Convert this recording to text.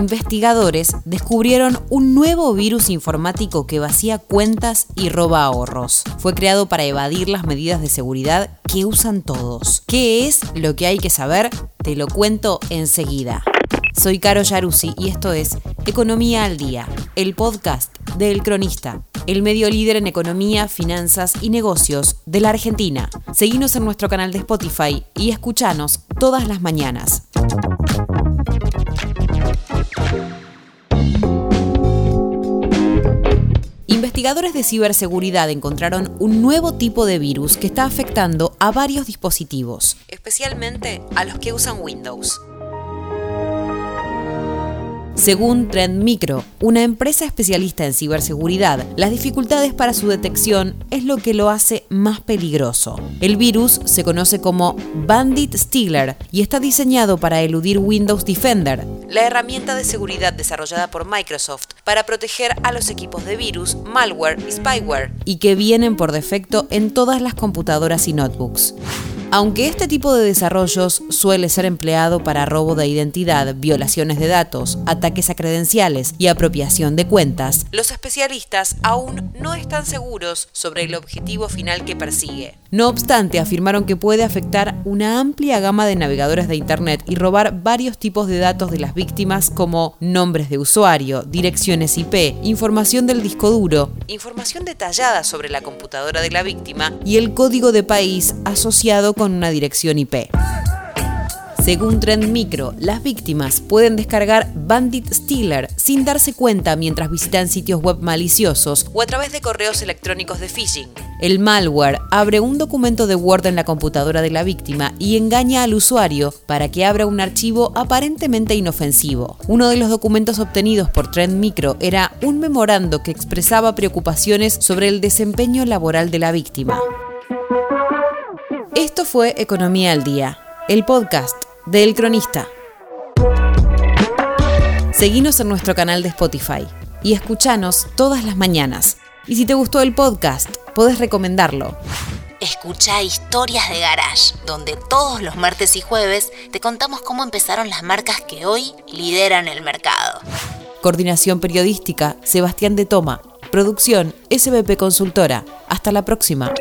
investigadores descubrieron un nuevo virus informático que vacía cuentas y roba ahorros. Fue creado para evadir las medidas de seguridad que usan todos. ¿Qué es lo que hay que saber? Te lo cuento enseguida. Soy Caro Yaruzzi y esto es Economía al Día, el podcast de El Cronista, el medio líder en economía, finanzas y negocios de la Argentina. Seguinos en nuestro canal de Spotify y escuchanos todas las mañanas. Investigadores de ciberseguridad encontraron un nuevo tipo de virus que está afectando a varios dispositivos, especialmente a los que usan Windows. Según Trend Micro, una empresa especialista en ciberseguridad, las dificultades para su detección es lo que lo hace más peligroso. El virus se conoce como Bandit Stealer y está diseñado para eludir Windows Defender, la herramienta de seguridad desarrollada por Microsoft para proteger a los equipos de virus, malware y spyware, y que vienen por defecto en todas las computadoras y notebooks. Aunque este tipo de desarrollos suele ser empleado para robo de identidad, violaciones de datos, ataques a credenciales y apropiación de cuentas, los especialistas aún no están seguros sobre el objetivo final que persigue. No obstante, afirmaron que puede afectar una amplia gama de navegadores de Internet y robar varios tipos de datos de las víctimas como nombres de usuario, direcciones IP, información del disco duro, información detallada sobre la computadora de la víctima y el código de país asociado con una dirección IP. Según Trend Micro, las víctimas pueden descargar Bandit Stealer sin darse cuenta mientras visitan sitios web maliciosos o a través de correos electrónicos de phishing. El malware abre un documento de Word en la computadora de la víctima y engaña al usuario para que abra un archivo aparentemente inofensivo. Uno de los documentos obtenidos por Trend Micro era un memorando que expresaba preocupaciones sobre el desempeño laboral de la víctima. Esto fue Economía al Día, el podcast de El Cronista. Seguinos en nuestro canal de Spotify y escuchanos todas las mañanas. Y si te gustó el podcast, podés recomendarlo. Escucha Historias de Garage, donde todos los martes y jueves te contamos cómo empezaron las marcas que hoy lideran el mercado. Coordinación periodística, Sebastián de Toma. Producción, SBP Consultora. Hasta la próxima.